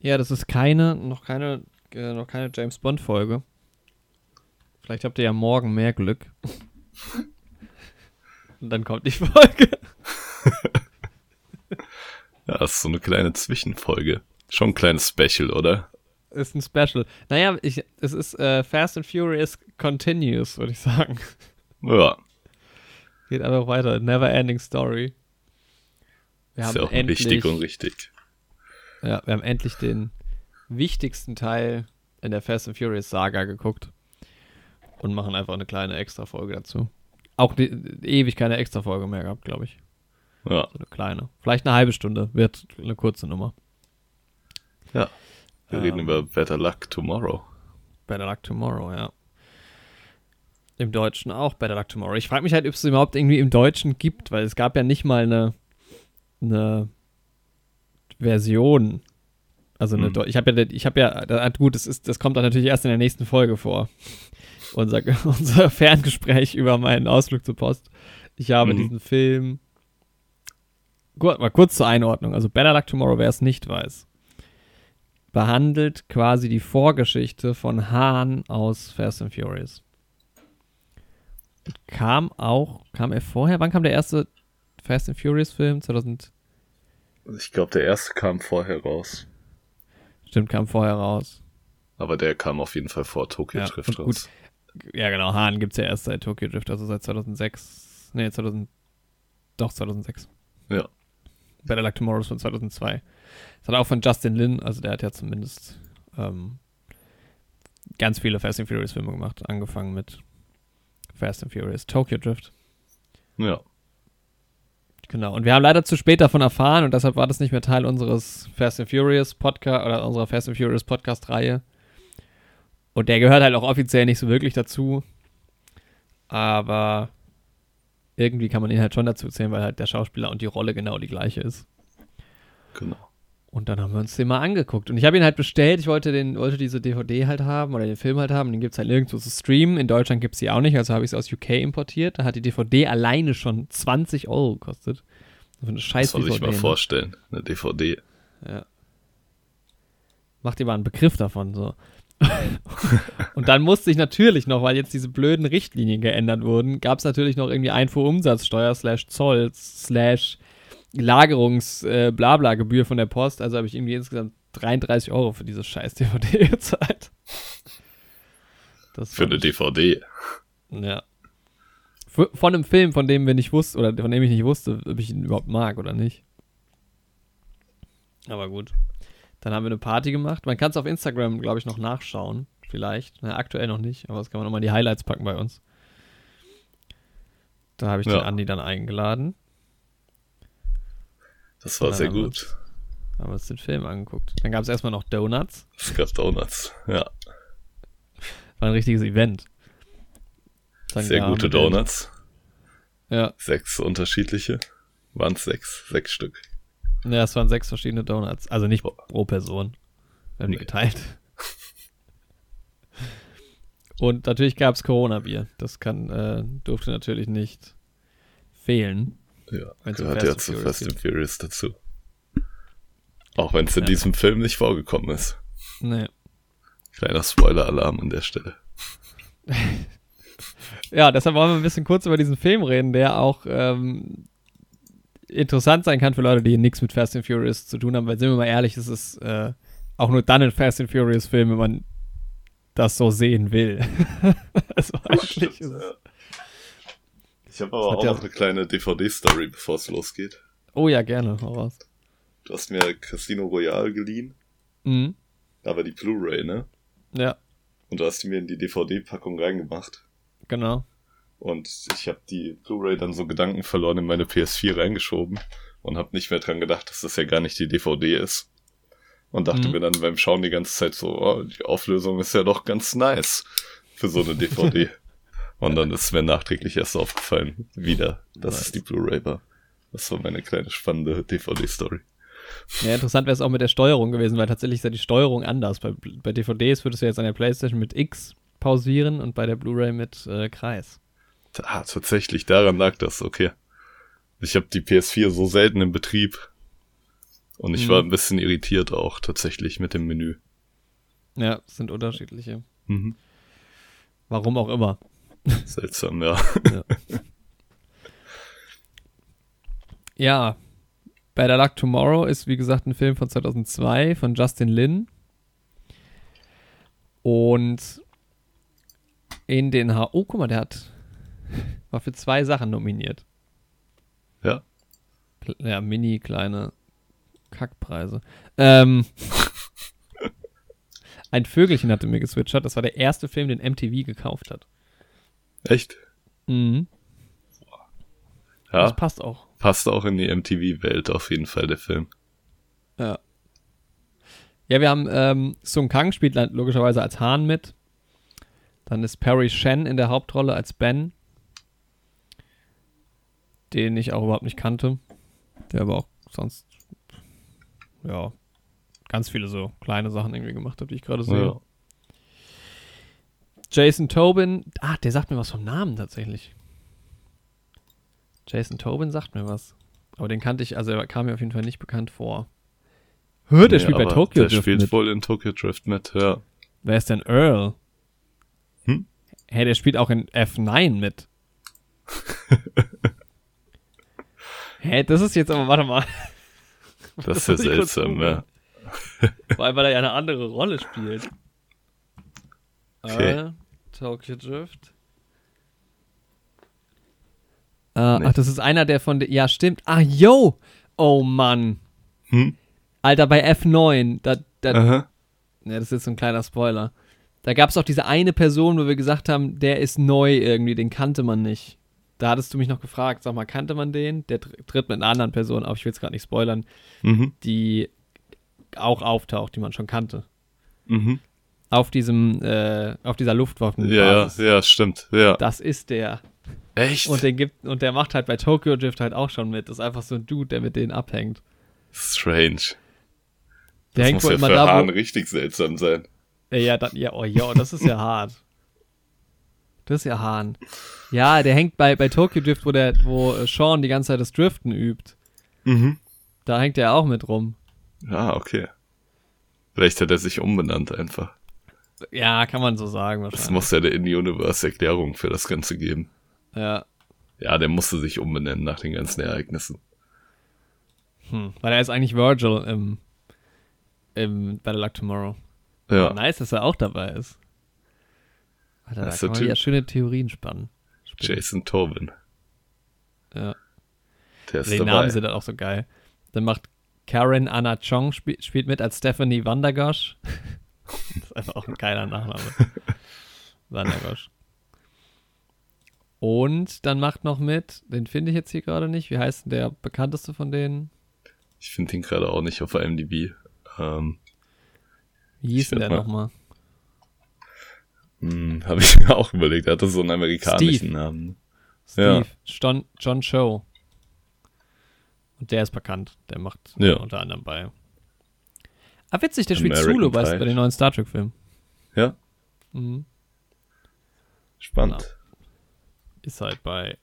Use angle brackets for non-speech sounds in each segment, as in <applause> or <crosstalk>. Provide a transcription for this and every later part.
Ja, das ist keine, noch keine, äh, noch keine James Bond Folge. Vielleicht habt ihr ja morgen mehr Glück. <laughs> Und dann kommt die Folge. <laughs> ja, das ist so eine kleine Zwischenfolge. Schon ein kleines Special, oder? Ist ein Special. Naja, ich, es ist äh, Fast and Furious Continuous, würde ich sagen. Ja. Geht einfach weiter. Never ending story. Wir ist ja auch endlich, wichtig und richtig. Ja, wir haben endlich den wichtigsten Teil in der Fast and Furious Saga geguckt und machen einfach eine kleine Extra-Folge dazu. Auch die, ewig keine Extra-Folge mehr gehabt, glaube ich. Ja. So eine kleine. Vielleicht eine halbe Stunde wird eine kurze Nummer. Ja. Wir ähm, reden über Better Luck Tomorrow. Better Luck Tomorrow, ja. Im Deutschen auch Better Luck Tomorrow. Ich frage mich halt, ob es überhaupt irgendwie im Deutschen gibt, weil es gab ja nicht mal eine, eine Version. Also eine, hm. ich habe ja, ich habe ja, gut, das ist, das kommt dann natürlich erst in der nächsten Folge vor unser, <laughs> unser Ferngespräch über meinen Ausflug zur Post. Ich habe mhm. diesen Film. Gut, mal kurz zur Einordnung. Also Better Luck Tomorrow, wer es nicht weiß, behandelt quasi die Vorgeschichte von Hahn aus Fast and Furious. Kam auch, kam er vorher? Wann kam der erste Fast and Furious Film? 2000? Ich glaube, der erste kam vorher raus. Stimmt, kam vorher raus. Aber der kam auf jeden Fall vor Tokyo ja, Drift raus. Gut, ja, genau, Hahn gibt es ja erst seit Tokyo Drift, also seit 2006. Nee, 2000. Doch, 2006. Ja. Better Luck Tomorrow ist von 2002. Das hat auch von Justin Lin, also der hat ja zumindest ähm, ganz viele Fast and Furious Filme gemacht, angefangen mit Fast and Furious Tokyo Drift. Ja. Genau, und wir haben leider zu spät davon erfahren und deshalb war das nicht mehr Teil unseres Fast and Furious Podcast oder unserer Fast and Furious Podcast-Reihe. Und der gehört halt auch offiziell nicht so wirklich dazu. Aber irgendwie kann man ihn halt schon dazu zählen, weil halt der Schauspieler und die Rolle genau die gleiche ist. Genau. Und dann haben wir uns den mal angeguckt. Und ich habe ihn halt bestellt. Ich wollte, den, wollte diese DVD halt haben oder den Film halt haben. Den gibt es halt nirgendwo zu streamen. In Deutschland gibt es die auch nicht. Also habe ich es aus UK importiert. Da hat die DVD alleine schon 20 Euro gekostet. So eine scheiß das soll ich mal ne? vorstellen. Eine DVD. Ja. Macht ihr mal einen Begriff davon. So. <laughs> und dann musste ich natürlich noch, weil jetzt diese blöden Richtlinien geändert wurden, gab es natürlich noch irgendwie Einfuhrumsatzsteuer slash Zoll slash Lagerungs äh, von der Post. Also habe ich irgendwie insgesamt 33 Euro für diese scheiß DVD <laughs> gezahlt. Das für eine DVD. Ja. Von einem Film, von dem wir nicht wussten, oder von dem ich nicht wusste, ob ich ihn überhaupt mag oder nicht. Aber gut. Dann haben wir eine Party gemacht. Man kann es auf Instagram, glaube ich, noch nachschauen. Vielleicht. Na, aktuell noch nicht, aber das kann man nochmal die Highlights packen bei uns. Da habe ich ja. den Andi dann eingeladen. Das war sehr gut. Wir, haben wir uns den Film angeguckt. Dann gab es erstmal noch Donuts. Es gab Donuts, ja. War ein richtiges Event. Dann sehr gute Donuts. Ja. Sechs unterschiedliche. Waren es sechs? Sechs Stück. Ja, es waren sechs verschiedene Donuts. Also nicht pro Person. Wir haben nee. die geteilt. Und natürlich gab es Corona-Bier. Das kann, äh, durfte natürlich nicht fehlen. Ja, gehört ja zu Fast and Furious dazu. Auch wenn es in ja. diesem Film nicht vorgekommen ist. Nee. Kleiner Spoiler-Alarm an der Stelle. <laughs> ja, deshalb wollen wir ein bisschen kurz über diesen Film reden, der auch ähm, interessant sein kann für Leute, die nichts mit Fast and Furious zu tun haben, weil sind wir mal ehrlich, es ist äh, auch nur dann ein Fast and Furious Film, wenn man das so sehen will. <laughs> also eigentlich stimmt, ja. Ich habe aber auch ja noch eine kleine DVD-Story, bevor es losgeht. Oh ja, gerne, hau raus. Du hast mir Casino Royale geliehen. Mhm. Aber die Blu-ray, ne? Ja. Und du hast die mir in die DVD-Packung reingemacht. Genau. Und ich habe die Blu-ray dann so Gedanken verloren in meine PS4 reingeschoben und habe nicht mehr dran gedacht, dass das ja gar nicht die DVD ist. Und dachte mhm. mir dann beim Schauen die ganze Zeit so, oh, die Auflösung ist ja doch ganz nice für so eine DVD. <laughs> und dann ist mir nachträglich erst aufgefallen, wieder, dass nice. es die Blu-ray war. Das war meine kleine spannende DVD-Story. Ja, interessant wäre es auch mit der Steuerung gewesen, weil tatsächlich ist ja die Steuerung anders. Bei, bei DVDs würdest du jetzt an der Playstation mit X pausieren und bei der Blu-ray mit äh, Kreis. Ah, tatsächlich, daran lag das, okay. Ich habe die PS4 so selten im Betrieb. Und ich Mhm. war ein bisschen irritiert auch tatsächlich mit dem Menü. Ja, es sind unterschiedliche. Mhm. Warum auch immer. <laughs> Seltsam, ja. Ja, Better Luck Tomorrow ist wie gesagt ein Film von 2002 von Justin Lin. Und in den H. Oh, guck mal, der hat. <laughs> War für zwei Sachen nominiert. Ja. Ja, mini kleine Kackpreise. Ähm, <laughs> ein Vögelchen hatte mir geswitchert. Das war der erste Film, den MTV gekauft hat. Echt? Mhm. Ja, Das passt auch. passt auch in die MTV-Welt auf jeden Fall, der Film. Ja. Ja, wir haben ähm, Sung Kang spielt logischerweise als Hahn mit. Dann ist Perry Shen in der Hauptrolle als Ben. Den ich auch überhaupt nicht kannte. Der aber auch sonst, ja, ganz viele so kleine Sachen irgendwie gemacht hat, wie ich gerade sehe. Ja. Jason Tobin, ah, der sagt mir was vom Namen tatsächlich. Jason Tobin sagt mir was. Aber den kannte ich, also er kam mir auf jeden Fall nicht bekannt vor. Hör, der Nee, spielt bei Tokyo Der Drift spielt mit. wohl in Tokyo Drift mit, ja. Wer ist denn Earl? Hm? Hä, der spielt auch in F9 mit. <laughs> Hä, das ist jetzt aber, warte mal. Das <laughs> ist ja seltsam, ja. Vor allem, weil er ja eine andere Rolle spielt. Okay. Äh, Tokyo Drift. Äh, Nee. Ach, das ist einer, der von. Ja, stimmt. Ah, yo! Oh Mann. Hm? Alter, bei F9. Da, da, Aha. Ja, das ist jetzt so ein kleiner Spoiler. Da gab es auch diese eine Person, wo wir gesagt haben, der ist neu irgendwie, den kannte man nicht. Da hattest du mich noch gefragt, sag mal, kannte man den? Der tr- tritt mit einer anderen Person auf, ich will es gerade nicht spoilern, Mhm. die auch auftaucht, die man schon kannte. Mhm. Auf diesem, äh, auf dieser Luftwaffen. Ja, ja, ja, stimmt. Ja. Das ist der. Echt? Und den gibt, und der macht halt bei Tokyo Drift halt auch schon mit. Das ist einfach so ein Dude, der mit denen abhängt. Strange. Der das hängt muss wohl ja immer für da, Hahn wo. richtig seltsam sein. Ja, ja, dann, ja, oh, ja, das ist ja <laughs> hart. Das ist ja Hahn. Ja, der hängt bei, bei Tokyo Drift, wo der, wo äh, Sean die ganze Zeit das Driften übt. Mhm. Da hängt er auch mit rum. Ja, okay. Vielleicht hat er sich umbenannt einfach. Ja, kann man so sagen Es wahrscheinlich. muss ja eine In-Universe-Erklärung für das Ganze geben. Ja. Ja, der musste sich umbenennen nach den ganzen Ereignissen. Hm. Weil er ist eigentlich Virgil im, im Battle Luck Tomorrow. Ja, Nice, dass er auch dabei ist. Alter, da Das ist kann man der ja schöne Theorien spannen. Spinnen. Jason Tobin. Ja. Der ist Die dabei. Namen sind dann auch so geil. Dann macht Karen Anna Chong spiel, spielt mit als Stephanie Vandergosch. <laughs> das ist einfach auch ein geiler Nachname. <laughs> Vandergosch. Und dann macht noch mit, den finde ich jetzt hier gerade nicht. Wie heißt denn der bekannteste von denen? Ich finde ihn gerade auch nicht auf IMDb. Ähm, Wie hieß denn der nochmal? hm, <laughs> Habe ich mir auch überlegt. Er hatte so einen amerikanischen Steve. Namen. Steve. Ja. John, John Cho. Und der ist bekannt. Der macht Ja. unter anderem bei. Ah, witzig, der spielt American Zulu bei, bei den neuen Star Trek-Filmen. Ja, Mhm. spannend. Ist halt bei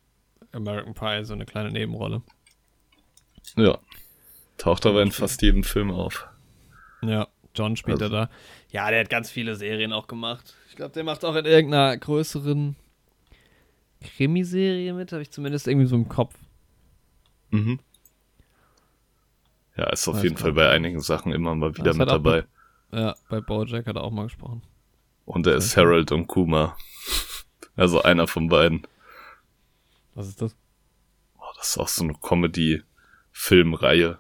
American Pie so eine kleine Nebenrolle. Ja. Taucht aber in fast jedem Film auf. Ja, John spielt Also- er da. Ja, der hat ganz viele Serien auch gemacht. Ich glaube, der macht auch in irgendeiner größeren Krimiserie mit, habe ich zumindest irgendwie so im Kopf. Mhm. Ja, ist auf Weiß jeden Fall bei einigen Sachen immer mal wieder Das mit dabei. Ja, bei Bojack hat er auch mal gesprochen. Und er ist Harold und Kuma. Also einer von beiden. Was ist das? Oh, das ist auch so eine Comedy-Filmreihe.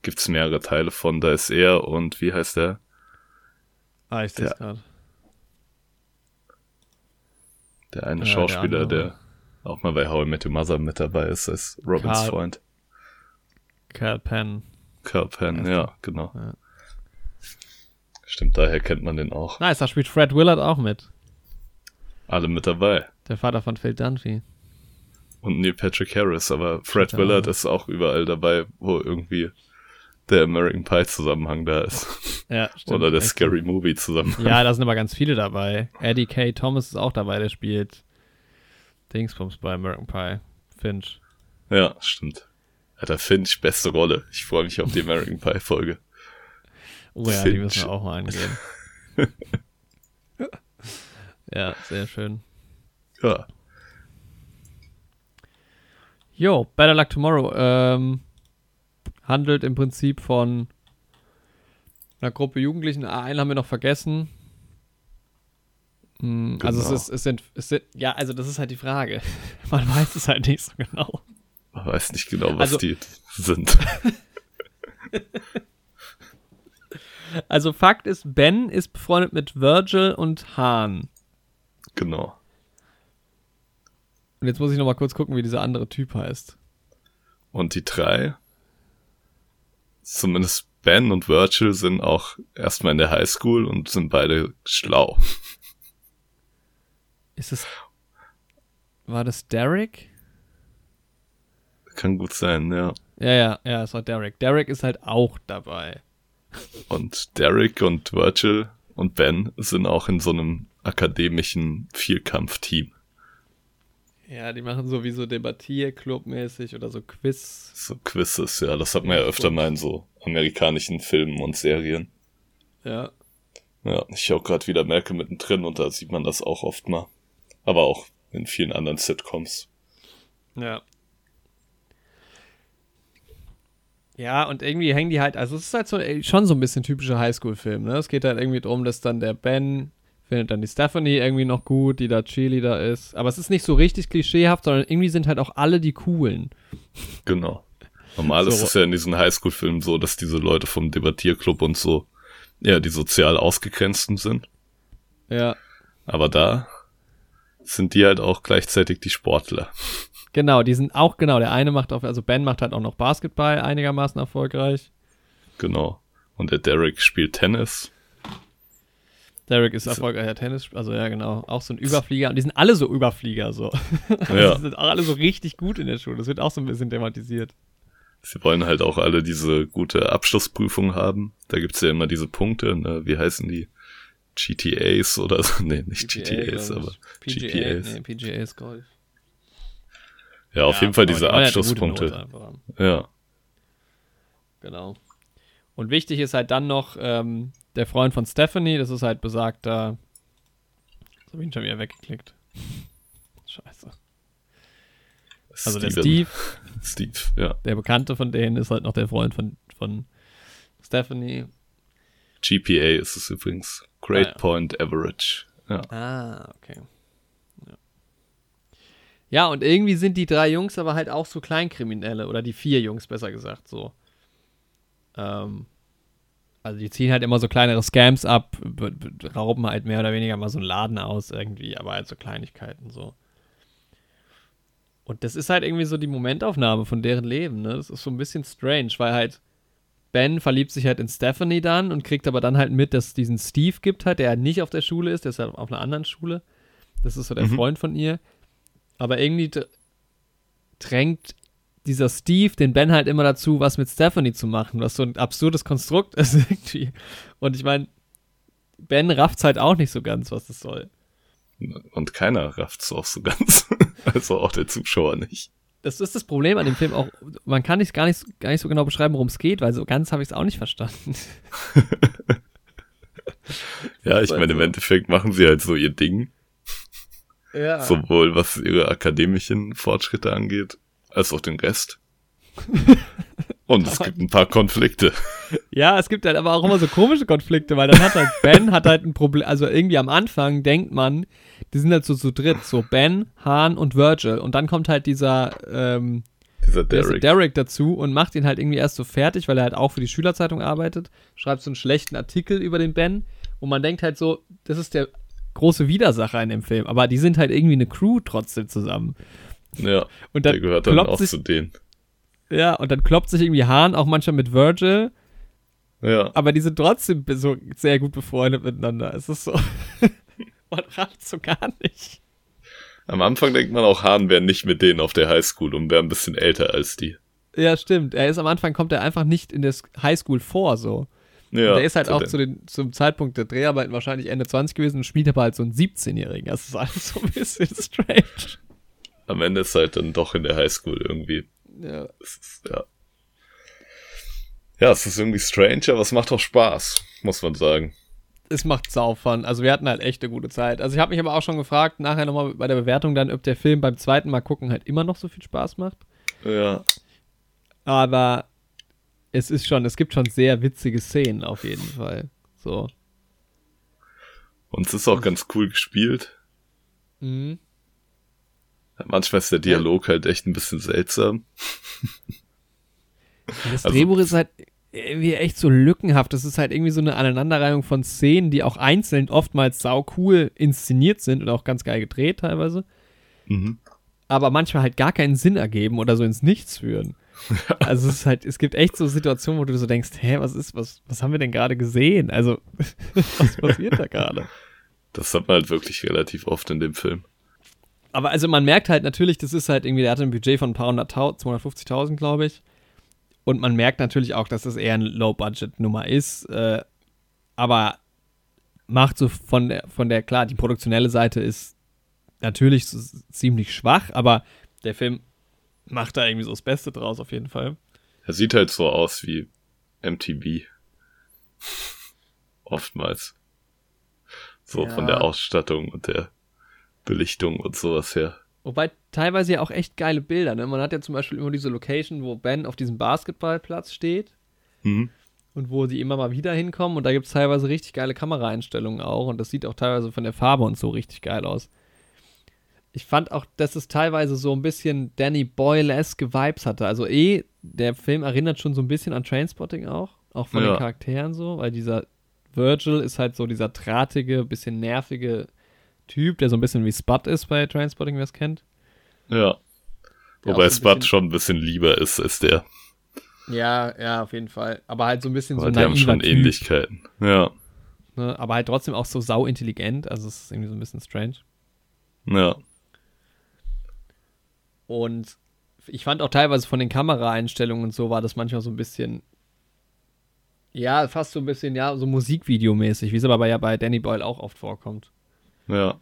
Gibt's mehrere Teile von. Da ist er und wie heißt der? Ah, ich sehe es gerade. Der eine Ja, der Schauspieler, der, andere. auch mal bei How I Met Your Mother mit dabei ist, ist Robins Carl- Freund. Cal Penn. Ja, genau. Ja. Stimmt, daher kennt man den auch. Nice, da spielt Fred Willard auch mit. Alle mit dabei. Der Vater von Phil Dunphy. Und Neil Patrick Harris, aber Fred Stimmt, Willard ist auch überall dabei, wo irgendwie der American Pie Zusammenhang da ist. Ja, <laughs> stimmt. Oder der Echt. Scary Movie Zusammenhang. Ja, da sind aber ganz viele dabei. Eddie K. Thomas ist auch dabei, der spielt Dingsbums bei American Pie. Finch. Ja, stimmt. Alter, Finch, beste Rolle. Ich freue mich auf die American Pie Folge. Oh ja, Finch. die müssen wir auch mal angehen. <laughs> ja, sehr schön. Ja. Jo, Better Luck Tomorrow ähm, handelt im Prinzip von einer Gruppe Jugendlichen. Ah, einen haben wir noch vergessen. Hm, genau. Also es, genau. ist, es, sind, es sind, ja, also das ist halt die Frage. <laughs> Man weiß es halt nicht so genau. Man weiß nicht genau, was also, die sind. <laughs> also Fakt ist, Ben ist befreundet mit Virgil und Hahn. Genau. Und jetzt muss ich noch mal kurz gucken, wie dieser andere Typ heißt. Und die drei, zumindest Ben und Virgil, sind auch erstmal in der Highschool und sind beide schlau. Ist es. War das Derek? Kann gut sein, ja. Ja, ja, ja, es war Derek. Derek ist halt auch dabei. Und Derek und Virgil und Ben sind auch in so einem akademischen Vierkampfteam. Ja, die machen so wie so Debattierclub-mäßig oder so Quiz. So Quizzes, ja, das hat man ja öfter mal in so amerikanischen Filmen und Serien. Ja. Ja, ich auch gerade wieder merke mittendrin und da sieht man das auch oft mal. Aber auch in vielen anderen Sitcoms. Ja. Ja, und irgendwie hängen die halt, also es ist halt so, schon so ein bisschen typischer Highschool-Film, ne? Es geht halt irgendwie darum, dass dann der Ben findet dann die Stephanie irgendwie noch gut, die da Cheerleader ist. Aber es ist nicht so richtig klischeehaft, sondern irgendwie sind halt auch alle die coolen. Genau. Normal so. ist es ja in diesen Highschool-Filmen so, dass diese Leute vom Debattierclub und so, ja, die sozial ausgegrenzten sind. Ja. Aber da sind die halt auch gleichzeitig die Sportler. Genau, die sind auch, genau, der eine macht auch, also Ben macht halt auch noch Basketball einigermaßen erfolgreich. Genau. Und der Derek spielt Tennis. Derek ist erfolgreicher Tennis, also ja, genau, auch so ein Überflieger. Und die sind alle so Überflieger, so. <laughs> Ja. die sind auch alle so richtig gut in der Schule. Das wird auch so ein bisschen thematisiert. Sie wollen halt auch alle diese gute Abschlussprüfung haben. Da gibt's ja immer diese Punkte, ne? wie heißen die? GTAs oder so. <laughs> Nee, nicht PGA, GTAs, aber PGA, GPAs. Nee, PGAs Golf. Ja, auf ja, jeden Fall diese Abschlusspunkte. Ja. Genau. Und wichtig ist halt dann noch, ähm, der Freund von Stephanie, das ist halt besagter. Jetzt habe ich ihn schon wieder weggeklickt. <laughs> Scheiße. Also Steven. der Steve. <laughs> Steve, ja. Der Bekannte von denen ist halt noch der Freund von, von Stephanie. GPA ist es übrigens. Great ah, ja. Point Average. Ja. Ah, okay. Ja. und irgendwie sind die drei Jungs aber halt auch so Kleinkriminelle. Oder die vier Jungs, besser gesagt, so. Ähm, also die ziehen halt immer so kleinere Scams ab, rauben halt mehr oder weniger mal so einen Laden aus irgendwie, aber halt so Kleinigkeiten so. Und das ist halt irgendwie so die Momentaufnahme von deren Leben, ne? Das ist so ein bisschen strange, weil halt Ben verliebt sich halt in Stephanie dann und kriegt aber dann halt mit, dass es diesen Steve gibt halt, der halt nicht auf der Schule ist, der ist halt auf einer anderen Schule. Das ist so der mhm. Freund von ihr. Aber irgendwie drängt dieser Steve den Ben halt immer dazu, was mit Stephanie zu machen, was so ein absurdes Konstrukt <laughs> ist irgendwie. Und ich meine, Ben rafft's halt auch nicht so ganz, was das soll. Und keiner rafft's auch so ganz. <laughs> also auch der Zuschauer nicht. Das ist das Problem an dem Film auch. Man kann nicht gar nicht, gar nicht so genau beschreiben, worum es geht, weil so ganz habe ich es auch nicht verstanden. <laughs> ja, ich meine, im Endeffekt machen sie halt so ihr Ding. Ja. Sowohl was ihre akademischen Fortschritte angeht, als auch den Rest. <laughs> Und es gibt ein paar Konflikte. Ja, es gibt halt aber auch immer so komische Konflikte, weil dann hat halt Ben hat halt ein Problem, also irgendwie am Anfang denkt man, die sind halt so zu dritt, so Ben, Hahn und Virgil und dann kommt halt dieser ähm, dieser Derek. Derek dazu und macht ihn halt irgendwie erst so fertig, weil er halt auch für die Schülerzeitung arbeitet, schreibt so einen schlechten Artikel über den Ben und man denkt halt so, das ist der große Widersacher in dem Film, aber die sind halt irgendwie eine Crew trotzdem zusammen. Ja, und dann der gehört dann auch sich, zu denen. Ja, und dann kloppt sich irgendwie Hahn auch manchmal mit Virgil. Ja. Aber die sind trotzdem so sehr gut befreundet miteinander. Es ist so. <laughs> man rafft so gar nicht. Am Anfang denkt man auch, Hahn wäre nicht mit denen auf der Highschool und wäre ein bisschen älter als die. Ja, stimmt. Er ist am Anfang, kommt er einfach nicht in der Highschool vor, so. Ja, der ist halt auch zu den, zum Zeitpunkt der Dreharbeiten wahrscheinlich Ende 20 gewesen und spielt aber halt so einen 17-Jährigen. Das ist alles so ein bisschen <laughs> strange am Ende ist halt dann doch in der Highschool irgendwie. Ja. Ist, ja. Ja, es ist irgendwie strange, aber es macht auch Spaß, muss man sagen. Es macht sau Fun. Also wir hatten halt echt eine gute Zeit. Also ich habe mich aber auch schon gefragt, nachher nochmal bei der Bewertung dann, ob der Film beim zweiten Mal gucken halt immer noch so viel Spaß macht. Ja. Aber es ist schon, es gibt schon sehr witzige Szenen auf jeden Fall. So. Und es ist auch ganz cool gespielt. Mhm. Manchmal ist der Dialog halt echt ein bisschen seltsam. Das Also- Drehbuch ist halt irgendwie echt so lückenhaft. Das ist halt irgendwie so eine Aneinanderreihung von Szenen, die auch einzeln oftmals sau cool inszeniert sind und auch ganz geil gedreht teilweise. Mhm. aber manchmal halt gar keinen Sinn ergeben oder so ins Nichts führen. <laughs> Also es ist halt, es gibt echt so Situationen, wo du so denkst, hä, was ist, was, was haben wir denn gerade gesehen? Also, <laughs> was passiert da gerade? Das hat man halt wirklich relativ oft in dem Film. Aber also man merkt halt natürlich, das ist halt irgendwie, der hatte ein Budget von ein paar hunderttausend, 250.000, glaube ich. Und man merkt natürlich auch, dass das eher eine Low-Budget-Nummer ist. Äh, aber macht so von der, von der, klar, die produktionelle Seite ist natürlich so ziemlich schwach, aber der Film macht da irgendwie so das Beste draus auf jeden Fall. Er sieht halt so aus wie MTV. Oftmals. So Ja. von der Ausstattung und der Belichtung und sowas her. Wobei teilweise ja auch echt geile Bilder. Ne? Man hat ja zum Beispiel immer diese Location, wo Ben auf diesem Basketballplatz steht Mhm. und wo sie immer mal wieder hinkommen. Und da gibt es teilweise richtig geile Kameraeinstellungen auch. Und das sieht auch teilweise von der Farbe und so richtig geil aus. Ich fand auch, dass es teilweise so ein bisschen Danny Boyle-esque Vibes hatte. Also eh, der Film erinnert schon so ein bisschen an Trainspotting auch. Auch von Ja. den Charakteren so. Weil dieser Virgil ist halt so dieser drahtige, bisschen nervige Typ, der so ein bisschen wie Spud ist bei Trainspotting, wer es kennt. Ja. Der Wobei so ein Spud schon ein bisschen lieber ist als der. Ja, ja, auf jeden Fall. Aber halt so ein bisschen Aber so die haben schon typ, Ähnlichkeiten. Ja. Ne? Aber halt trotzdem auch so sau intelligent. Also es ist irgendwie so ein bisschen strange. Ja. Und ich fand auch teilweise von den Kameraeinstellungen und so war das manchmal so ein bisschen, ja, fast so ein bisschen, ja, so Musikvideomäßig, wie es aber bei, ja bei Danny Boyle auch oft vorkommt. Ja.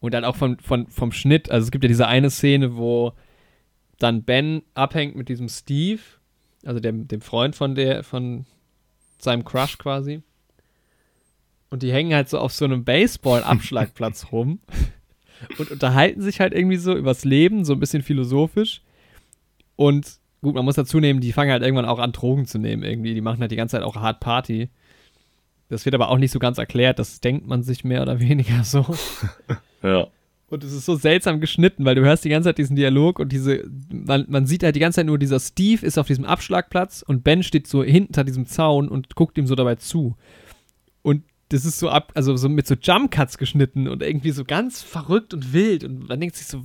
Und dann auch von, von, vom Schnitt, also es gibt ja diese eine Szene, wo dann Ben abhängt mit diesem Steve, also dem, dem Freund von der, von seinem Crush quasi. Und die hängen halt so auf so einem Baseball-Abschlagplatz <laughs> rum und unterhalten sich halt irgendwie so übers Leben, so ein bisschen philosophisch. Und gut, man muss dazu nehmen, die fangen halt irgendwann auch an, Drogen zu nehmen irgendwie. Die machen halt die ganze Zeit auch Hard Party. Das wird aber auch nicht so ganz erklärt, das denkt man sich mehr oder weniger so. <laughs> Ja. Und es ist so seltsam geschnitten, weil du hörst die ganze Zeit diesen Dialog und diese, man, man sieht halt die ganze Zeit nur, dieser Steve ist auf diesem Abschlagplatz und Ben steht so hinter diesem Zaun und guckt ihm so dabei zu. Und das ist so ab, also so mit so Jump Cuts geschnitten und irgendwie so ganz verrückt und wild und man denkt sich so,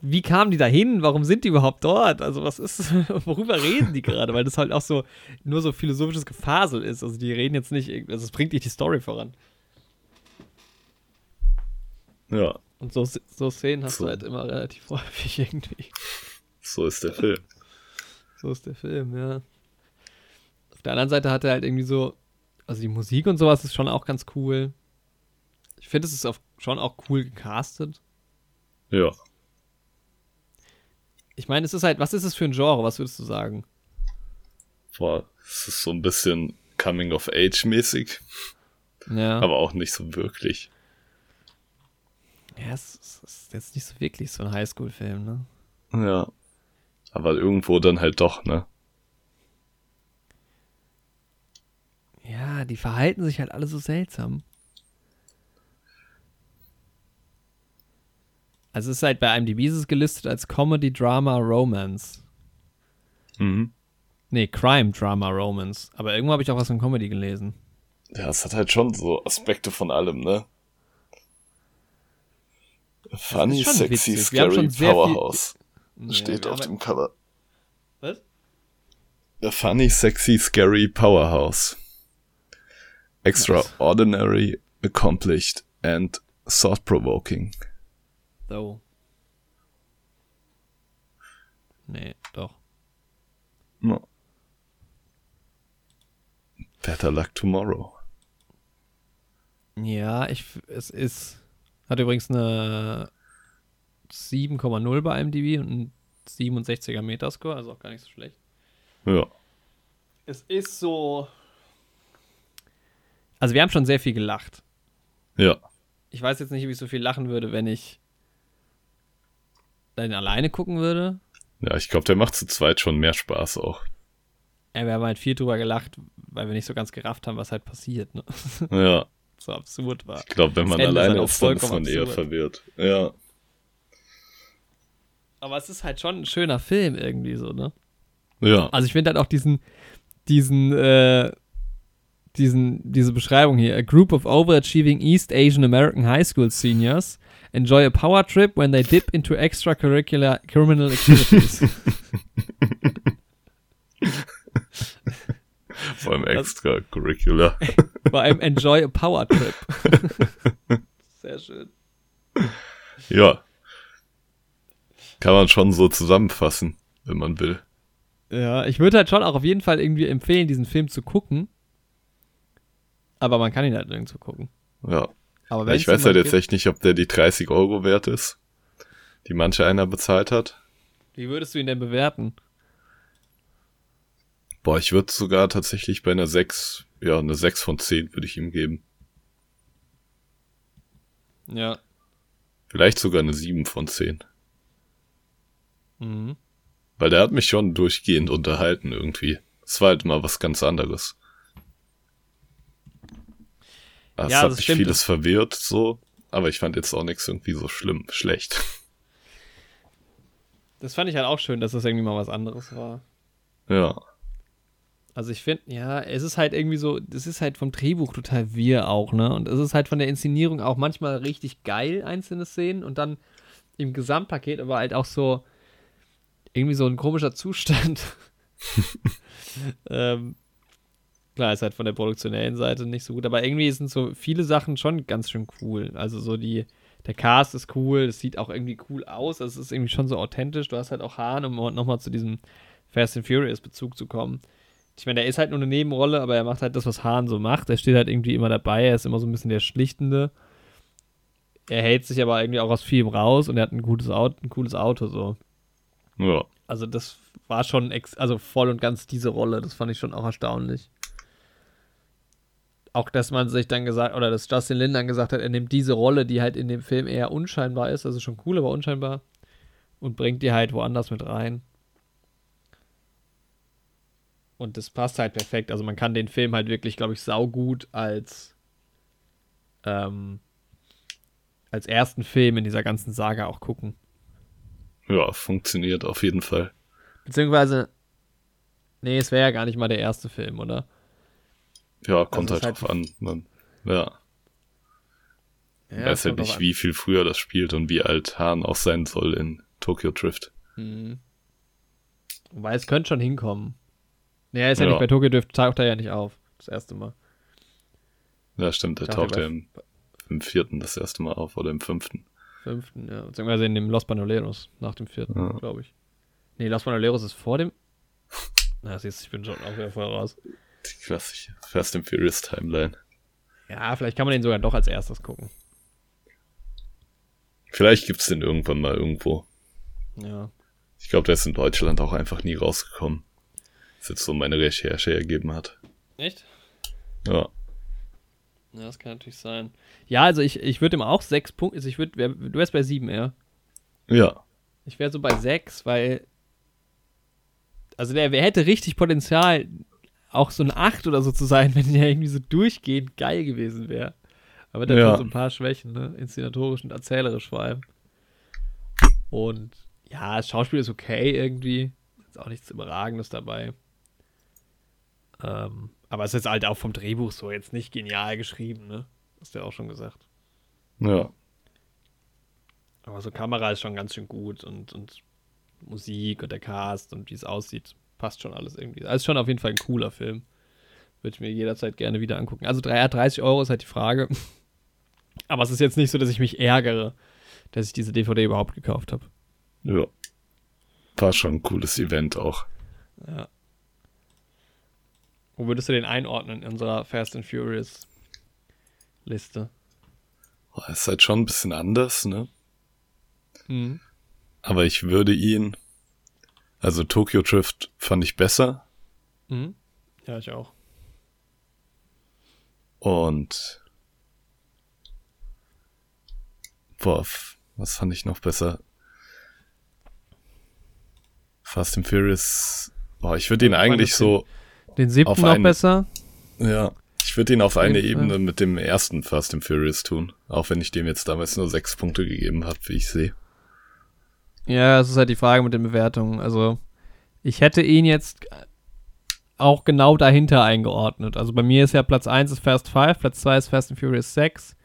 wie kamen die da hin? Warum sind die überhaupt dort? Also was ist, <laughs> worüber reden die gerade? Weil das halt auch so nur so philosophisches Gefasel ist. Also die reden jetzt nicht, also es bringt nicht die Story voran. Ja. Und so, so Szenen hast So. du halt immer relativ <laughs> häufig irgendwie. So ist der Film. So ist der Film, ja. Auf der anderen Seite hat er halt irgendwie so, also die Musik und sowas ist schon auch ganz cool. Ich finde, es ist auf, schon auch cool gecastet. Ja. Ich meine, es ist halt, was ist es für ein Genre? Was würdest du sagen? Boah, es ist so ein bisschen Coming of Age mäßig, Ja. aber auch nicht so wirklich. ja, es ist jetzt nicht so wirklich so ein Highschool-Film, ne? Ja. Aber irgendwo dann halt doch, ne? Ja, die verhalten sich halt alle so seltsam. Also es ist halt bei IMDb ist es gelistet als Comedy, Drama, Romance. Mhm. Nee, Crime, Drama, Romance. Aber irgendwo habe ich auch was von Comedy gelesen. Ja, es hat halt schon so Aspekte von allem, ne? Funny, sexy, witzig. Haben scary sehr viel- Powerhouse. Steht Ja, auf aber- dem Cover. Was? A funny, sexy, scary powerhouse. Extraordinary, accomplished and thought-provoking. So. Nee, doch. No. Better luck tomorrow. Ja, ich, es ist, hat übrigens eine 7,0 bei IMDb und ein 67er Metascore, also auch gar nicht so schlecht. Ja. Es ist so. Also, wir haben schon sehr viel gelacht. Ja. Ich weiß jetzt nicht, wie ich so viel lachen würde, wenn ich den alleine gucken würde. Ja, ich glaube, der macht zu zweit schon mehr Spaß auch. Ja, wir haben halt viel drüber gelacht, weil wir nicht so ganz gerafft haben, was halt passiert. Ne? <laughs> Ja. so absurd war. Ich glaube, wenn man alleine halt ist, dann ist man eher verwirrt. Ja. Aber es ist halt schon ein schöner Film irgendwie so, ne? Ja. Also ich finde halt auch diesen, diesen, äh, diesen, diese Beschreibung hier. A group of overachieving East Asian American High School seniors enjoy a power trip when they dip into extracurricular criminal activities. <laughs> Vor allem extra curricular. <laughs> Vor allem enjoy a power trip. <laughs> Sehr schön. Ja. Kann man schon so zusammenfassen, wenn man will. Ja, ich würde halt schon auch auf jeden Fall irgendwie empfehlen, diesen Film zu gucken. Aber man kann ihn halt nirgendwo gucken. Ja. Aber ich weiß halt jetzt echt nicht, ob der die 30 Euro wert ist, die manche einer bezahlt hat. Wie würdest du ihn denn bewerten? Boah, ich würde sogar tatsächlich bei einer 6, ja, eine 6 von 10 würde ich ihm geben. Ja. Vielleicht sogar eine 7 von 10. Mhm. Weil der hat mich schon durchgehend unterhalten irgendwie. Es war halt mal was ganz anderes. Es Ja, hat das mich stimmt. vieles verwirrt, so. Aber ich fand jetzt auch nichts irgendwie so schlimm, <laughs> schlecht. Das fand ich halt auch schön, dass das irgendwie mal was anderes war. Ja. Also ich finde, ja, es ist halt irgendwie so, das ist halt vom Drehbuch total wir auch, ne? Und es ist halt von der Inszenierung auch manchmal richtig geil, einzelne Szenen und dann im Gesamtpaket aber halt auch so irgendwie so ein komischer Zustand. <laughs> <laughs> ähm, klar, ist halt von der produktionellen Seite nicht so gut, aber irgendwie sind so viele Sachen schon ganz schön cool. Also so die, der Cast ist cool, es sieht auch irgendwie cool aus, es ist irgendwie schon so authentisch. Du hast halt auch Hahn, um nochmal zu diesem Fast and Furious Bezug zu kommen. Ich meine, der ist halt nur eine Nebenrolle, aber er macht halt das, was Hahn so macht. Er steht halt irgendwie immer dabei, er ist immer so ein bisschen der Schlichtende. Er hält sich aber irgendwie auch aus vielem raus und er hat ein gutes Auto, ein cooles Auto so. Ja. Also das war schon also voll und ganz diese Rolle. Das fand ich schon auch erstaunlich. Auch, dass man sich dann gesagt, oder dass Justin Lin dann gesagt hat, er nimmt diese Rolle, die halt in dem Film eher unscheinbar ist, also schon cool, aber unscheinbar, und bringt die halt woanders mit rein. Und das passt halt perfekt. Also man kann den Film halt wirklich, glaube ich, saugut als ähm, als ersten Film in dieser ganzen Saga auch gucken. Ja, funktioniert auf jeden Fall. Beziehungsweise, nee, es wäre ja gar nicht mal der erste Film, oder? Ja, kommt Also halt drauf an. Man, ja. Ja, weiß halt nicht, wie viel früher das spielt und wie alt Hahn auch sein soll in Tokyo Drift. Mhm. Weil es könnte schon hinkommen. Nee, er ist ja, Ja. nicht bei Tokyo Drift, taucht er ja nicht auf. Das erste Mal. Ja, stimmt, der dachte, taucht ja im, im vierten das erste Mal auf oder im fünften. Fünften, ja. Beziehungsweise in dem Los Banoleros, nach dem vierten, Ja. glaube ich. Nee, Los Banoleros ist vor dem. Na, siehst du, ich bin schon auch wieder voll raus. Die klassische Fast and Furious Timeline. Ja, vielleicht kann man den sogar doch als erstes gucken. Vielleicht gibt's den irgendwann mal irgendwo. Ja. Ich glaube, der ist in Deutschland auch einfach nie rausgekommen. Was jetzt so meine Recherche ergeben hat. Echt? Ja. Ja, das kann natürlich sein. Ja, also ich, ich würde ihm auch sechs Punkte, also ich würde, du wärst bei sieben, ja. Ja. Ich wäre so bei sechs, weil. Also der, der hätte richtig Potenzial, auch so ein 8 oder so zu sein, <laughs> wenn der irgendwie so durchgehend geil gewesen wäre. Aber der Ja. hat so ein paar Schwächen, ne? Inszenatorisch und erzählerisch vor allem. Und ja, das Schauspiel ist okay irgendwie. Ist auch nichts Überragendes dabei. Ähm, aber es ist halt auch vom Drehbuch so jetzt nicht genial geschrieben, ne? Hast du ja auch schon gesagt. Ja. Aber so Kamera ist schon ganz schön gut und, und Musik und der Cast und wie es aussieht, passt schon alles irgendwie. Also ist schon auf jeden Fall ein cooler Film. Würde ich mir jederzeit gerne wieder angucken. Also 3, 30 Euro ist halt die Frage. <laughs> Aber es ist jetzt nicht so, dass ich mich ärgere, dass ich diese DVD überhaupt gekauft habe. Ja. War schon ein cooles Event auch. Ja. Wo würdest du den einordnen in unserer Fast and Furious Liste? Boah, Ist halt schon ein bisschen anders, ne? Mhm. Aber ich würde ihn Also Tokyo Drift fand ich besser. Mhm. Ja, ich auch. Und boah, was fand ich noch besser? Fast and Furious. Boah, ich würde ihn eigentlich so. Den siebten noch besser? Ja, ich würde ihn auf eine Ebene mit dem ersten Fast and Furious tun. Auch wenn ich dem jetzt damals nur sechs Punkte gegeben habe, wie ich sehe. Ja, es ist halt die Frage mit den Bewertungen. Also, ich hätte ihn jetzt auch genau dahinter eingeordnet. Also bei mir ist ja Platz 1 ist Fast 5, Platz 2 ist Fast and Furious 6,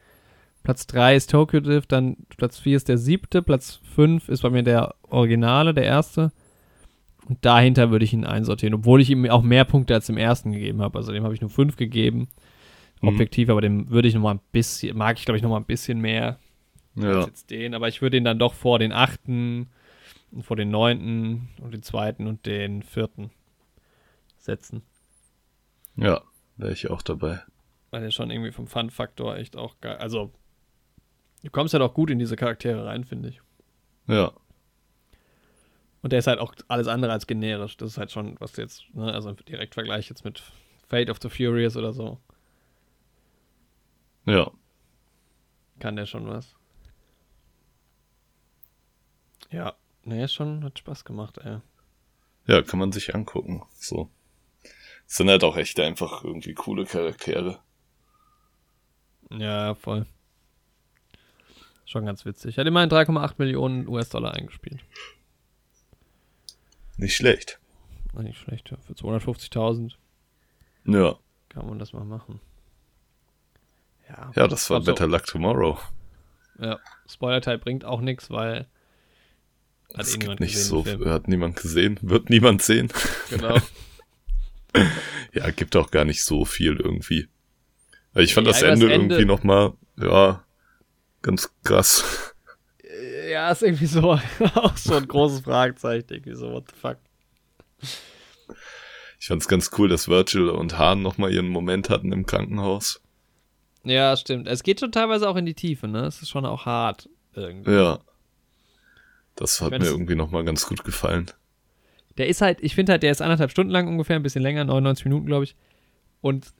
Platz 3 ist Tokyo Drift, dann Platz 4 ist der siebte, Platz 5 ist bei mir der Originale, der erste. Und dahinter würde ich ihn einsortieren, obwohl ich ihm auch mehr Punkte als dem ersten gegeben habe. Also dem habe ich nur 5 gegeben. Mhm. Objektiv, aber dem würde ich noch mal ein bisschen, mag ich glaube ich noch mal ein bisschen mehr ja. als jetzt den. Aber ich würde ihn dann doch vor den achten und vor den neunten und den zweiten und den vierten setzen. Ja, wäre ich auch dabei. Weil der schon irgendwie vom Fun-Faktor echt auch geil. Also, du kommst halt auch gut in diese Charaktere rein, finde ich. Ja. Und der ist halt auch alles andere als generisch. Das ist halt schon, was jetzt, ne, also direkt Vergleich jetzt mit Fate of the Furious oder so. Ja. Kann der schon was. Ja, ne, schon, hat Spaß gemacht, ey. Ja, kann man sich angucken, so. Es sind halt auch echt einfach irgendwie coole Charaktere. Ja, voll. Schon ganz witzig. Hat immerhin 3,8 Millionen US-Dollar eingespielt. Nicht schlecht. Nicht schlecht, ja. Für 250.000. Ja. Kann man das mal machen. Ja, ja das war Better so. Luck Tomorrow. Ja, Spoiler-Teil bringt auch nichts, weil. Hat es eh gibt nicht so, hat niemand gesehen, wird niemand sehen. Genau. <laughs> ja, gibt auch gar nicht so viel irgendwie. Ich fand ja, das Ende, Ende irgendwie nochmal, ja, ganz krass. Ja, ist irgendwie so <laughs> auch so ein großes Fragezeichen, irgendwie so, what the fuck. Ich fand's ganz cool, dass Virgil und Hahn nochmal ihren Moment hatten im Krankenhaus. Ja, stimmt. Es geht schon teilweise auch in die Tiefe, ne? Es ist schon auch hart irgendwie. Ja. Das hat mir irgendwie nochmal ganz gut gefallen. Der ist halt, ich finde halt, der ist anderthalb Stunden lang ungefähr, ein bisschen länger, 99 Minuten, glaube ich. Und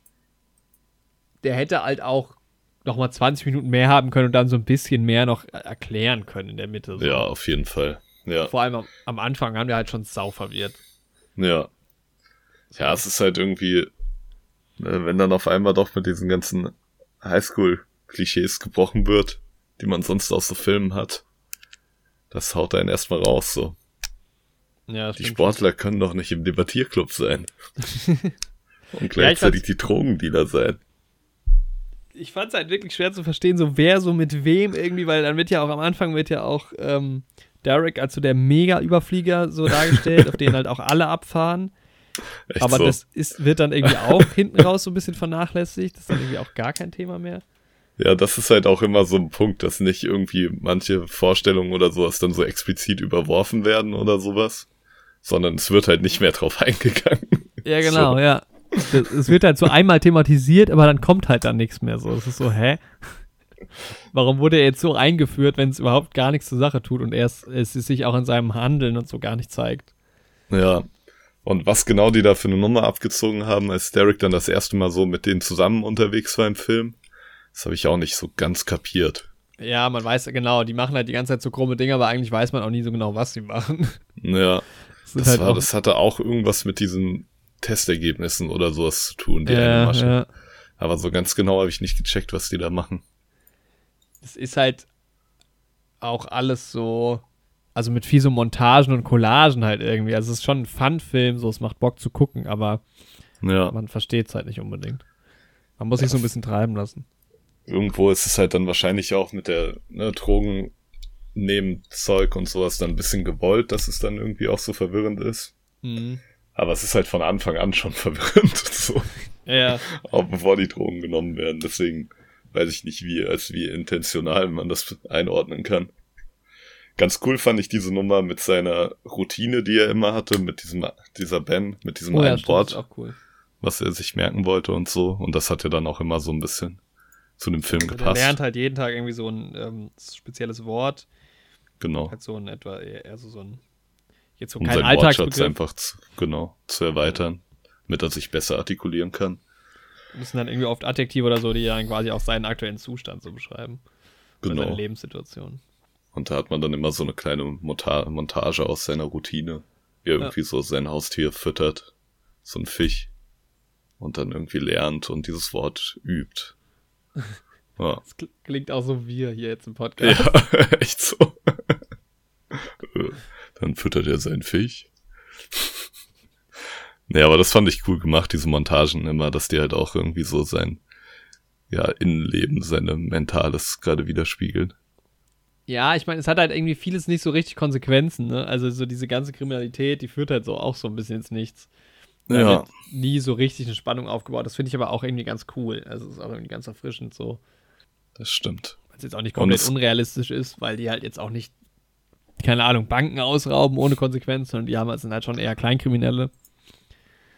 der hätte halt auch noch mal 20 Minuten mehr haben können und dann so ein bisschen mehr noch erklären können in der Mitte. So. Ja, auf jeden Fall. Ja. Vor allem am, am, Anfang haben wir halt schon sau verwirrt. Ja. Ja, es ist halt irgendwie, äh, wenn dann auf einmal doch mit diesen ganzen Highschool-Klischees gebrochen wird, die man sonst aus so Filmen hat, das haut einen erstmal raus, so. Ja, die Sportler schon. können doch nicht im Debattierclub sein. <laughs> Und gleichzeitig ja, die Drogendealer sein. Ich fand es halt wirklich schwer zu verstehen, so wer so mit wem irgendwie, weil dann wird ja auch am Anfang wird ja auch ähm, Derek als so der Mega-Überflieger so <laughs> dargestellt, auf den halt auch alle abfahren. Echt Aber so? das ist, wird dann irgendwie auch hinten raus so ein bisschen vernachlässigt. Das ist dann irgendwie auch gar kein Thema mehr. Ja, das ist halt auch immer so ein Punkt, dass nicht irgendwie manche Vorstellungen oder sowas dann so explizit überworfen werden oder sowas sondern es wird halt nicht mehr drauf <laughs> eingegangen. Ja, genau, so. ja. Es wird halt so einmal thematisiert, aber dann kommt halt dann nichts mehr so. Es ist so, hä? Warum wurde er jetzt so eingeführt, wenn es überhaupt gar nichts zur Sache tut und er es, es sich auch in seinem Handeln und so gar nicht zeigt? Ja. Und was genau die da für eine Nummer abgezogen haben, als Derek dann das erste Mal so mit denen zusammen unterwegs war im Film, das habe ich auch nicht so ganz kapiert. Ja, man weiß genau, die machen halt die ganze Zeit so krumme Dinge, aber eigentlich weiß man auch nie so genau, was sie machen. Ja. <laughs> Das, halt war, das hatte auch irgendwas mit diesen Testergebnissen oder sowas zu tun, die ja, eine Masche. Ja. Aber so ganz genau habe ich nicht gecheckt, was die da machen. Es ist halt auch alles so, also mit viel so Montagen und Collagen halt irgendwie. Also es ist schon ein Fun-Film, so es macht Bock zu gucken, aber ja. man versteht es halt nicht unbedingt. Man muss sich so ein bisschen treiben lassen. Irgendwo ist es halt dann wahrscheinlich auch mit der ne, Drogen Nebenzeug und sowas dann ein bisschen gewollt, dass es dann irgendwie auch so verwirrend ist. Mhm. Aber es ist halt von Anfang an schon <laughs> verwirrend. So. Ja. Auch bevor die Drogen genommen werden. Deswegen weiß ich nicht, wie, als wie intentional man das einordnen kann. Ganz cool fand ich diese Nummer mit seiner Routine, die er immer hatte, mit diesem, dieser Ben, mit diesem oh, einen ja, Wort, cool. was er sich merken wollte und so. Und das hat ja dann auch immer so ein bisschen zu dem Film also gepasst. Er lernt halt jeden Tag irgendwie so ein ähm, spezielles Wort Genau. Halt so ein etwa eher so, so ein Jetzt so um kein Alltagsbegriff. einfach zu, genau, zu erweitern, damit er sich besser artikulieren kann. Das sind dann irgendwie oft Adjektive oder so, die dann quasi auch seinen aktuellen Zustand so beschreiben. Oder seine Genau. Lebenssituation. Und da hat man dann immer so eine kleine Monta Montage aus seiner Routine, wie er irgendwie so sein Haustier füttert, so ein Fisch, und dann irgendwie lernt und dieses Wort übt. <laughs> Ja, Das kl- klingt auch so wir hier jetzt im Podcast. ja <laughs> echt so. <laughs> Dann füttert er sein Fisch. Ja, aber das fand ich cool gemacht, diese Montagen immer, dass die halt auch irgendwie so sein, ja, Innenleben, seine Mentales gerade widerspiegeln. Ja, ich meine, es hat halt irgendwie vieles nicht so richtig Konsequenzen, ne? Also so diese ganze Kriminalität, die führt halt so auch so ein bisschen ins Nichts. Ja. nie so richtig eine Spannung aufgebaut. Das finde ich aber auch irgendwie ganz cool. Also es ist auch irgendwie ganz erfrischend so. Das stimmt. Weil es jetzt auch nicht komplett unrealistisch ist, weil die halt jetzt auch nicht, keine Ahnung, Banken ausrauben ohne Konsequenzen, sondern die haben halt, sind halt schon eher Kleinkriminelle.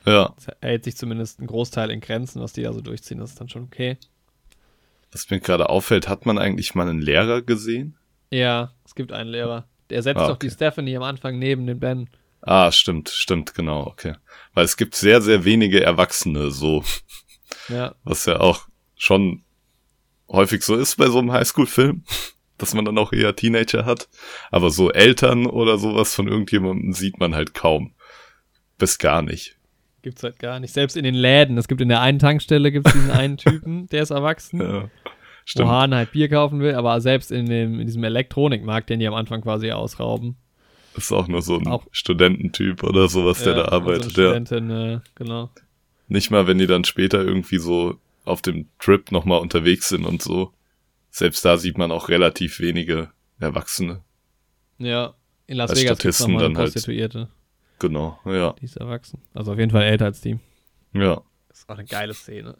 Ja, Das hält sich zumindest ein Großteil in Grenzen, was die da so durchziehen, das ist dann schon okay. was mir gerade auffällt, hat man eigentlich mal einen Lehrer gesehen? Ja, es gibt einen Lehrer. Der setzt Ah, doch die okay. Stephanie am Anfang neben den Ben. Ah, stimmt, stimmt, genau, okay. Weil es gibt sehr, sehr wenige Erwachsene, so, Ja, was ja auch schon häufig so ist bei so einem Highschool-Film, dass man dann auch eher Teenager hat. Aber so Eltern oder sowas von irgendjemandem sieht man halt kaum. Bis gar nicht. gibt's halt gar nicht. Selbst in den Läden. Es gibt in der einen Tankstelle gibt's diesen einen <laughs> Typen, der ist erwachsen, Ja, wo stimmt. Hahn halt Bier kaufen will, aber selbst in, dem, in diesem Elektronikmarkt, den die am Anfang quasi ausrauben. Ist auch nur so ein Auch- Studententyp oder sowas, der Ja, da also arbeitet. ja. Studentin, äh, genau. Nicht mal, wenn die dann später irgendwie so auf dem Trip nochmal unterwegs sind und so. Selbst da sieht man auch relativ wenige Erwachsene. Ja, in Las Als Vegas gibt's Statisten eine dann halt. Prostituierte. Genau, ja. Die ist erwachsen. Also auf jeden Fall älter als die. Ja. Das ist auch eine geile Szene.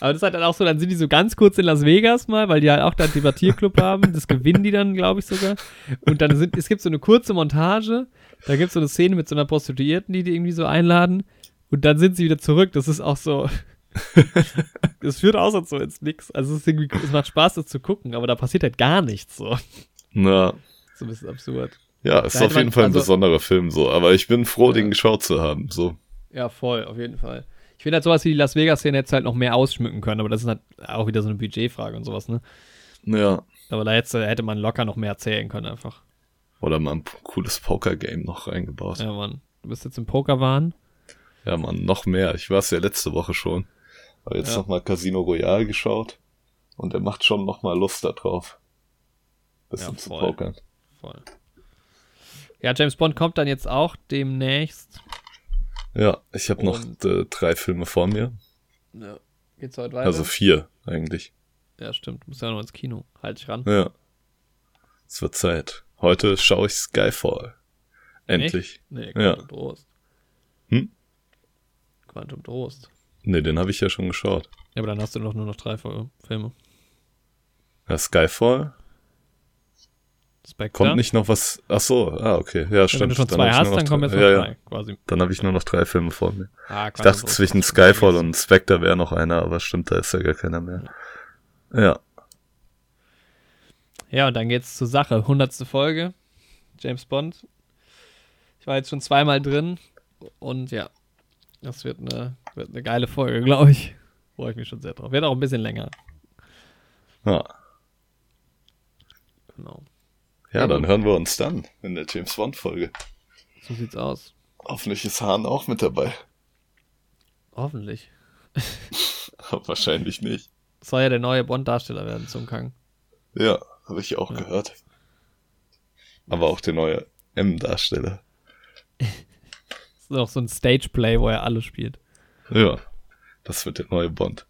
Aber das ist halt dann auch so, dann sind die so ganz kurz in Las Vegas mal, weil die halt auch da einen Debattierclub haben. Das gewinnen die dann, glaube ich, sogar. Und dann sind, es gibt so eine kurze Montage. Da gibt es so eine Szene mit so einer Prostituierten, die die irgendwie so einladen. Und dann sind sie wieder zurück. Das ist auch so. <laughs> Das führt auch so ins Nix. Also es, ist irgendwie, es macht Spaß, das zu gucken, aber da passiert halt gar nichts so. Na, So ein bisschen absurd. ja, ist Da hätte auf jeden man- Fall ein also- besonderer Film so. Aber ich bin froh, Ja. den geschaut zu haben. So. Ja, voll, auf jeden Fall. Ich finde halt sowas wie die Las Vegas-Szene hätte halt noch mehr ausschmücken können, aber das ist halt auch wieder so eine Budgetfrage und sowas, ne? Ja. Aber da hätte, man locker noch mehr erzählen können einfach. Oder mal ein cooles Poker-Game noch reingebaut. Ja. Ja, Mann. Du bist jetzt im Pokerwahn. man, noch mehr. Ich war es ja letzte Woche schon. Aber jetzt Ja. noch mal Casino Royale geschaut. Und er macht schon noch mal Lust da drauf. Bisschen Ja, zu pokern. Voll. Ja, James Bond kommt dann jetzt auch demnächst. Ja, ich habe noch äh, drei Filme vor mir. Ja. Geht's heute weiter? Also vier eigentlich. ja, stimmt. Du musst ja noch ins Kino. Halt dich ran. Ja. Es wird Zeit. Heute schaue ich Skyfall. Endlich. Nee, Ja. Quantum Trost. Hm? Quantum Trost. Nee, den habe ich ja schon geschaut. Ja, aber dann hast du doch nur noch drei Filme. Ja, Skyfall. Spectre. Kommt nicht noch was. Ach so, ah, okay. Ja, stimmt. wenn du schon zwei hast, dann kommen drei- jetzt noch ja, drei, Ja. quasi. Dann habe ich nur noch drei Filme vor mir. Ah, Ich dachte, zwischen Skyfall und Spectre wäre noch einer, aber stimmt, da ist ja gar keiner mehr. Ja. Ja, und dann geht's zur Sache. Hundertste Folge. James Bond. Ich war jetzt schon zweimal drin. Und ja, das wird eine, wird eine geile Folge, glaube ich. Freue ich mich schon sehr drauf. Wird auch ein bisschen länger. Ja. Genau. Ja, dann hören wir uns dann in der James Bond-Folge. So sieht's aus. Hoffentlich ist Hahn auch mit dabei. Hoffentlich. <laughs> Wahrscheinlich nicht. Soll ja der neue Bond-Darsteller werden zum Kang. Ja, habe ich auch Ja. gehört. Aber auch der neue M-Darsteller. Das <laughs> ist auch so ein Stageplay, wo er alle spielt. Ja, das wird der neue Bond.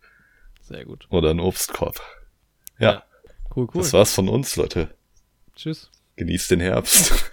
Sehr gut. Oder ein Obstkorb. Ja, Cool, cool. das war's von uns, Leute. Tschüss. Genießt den Herbst.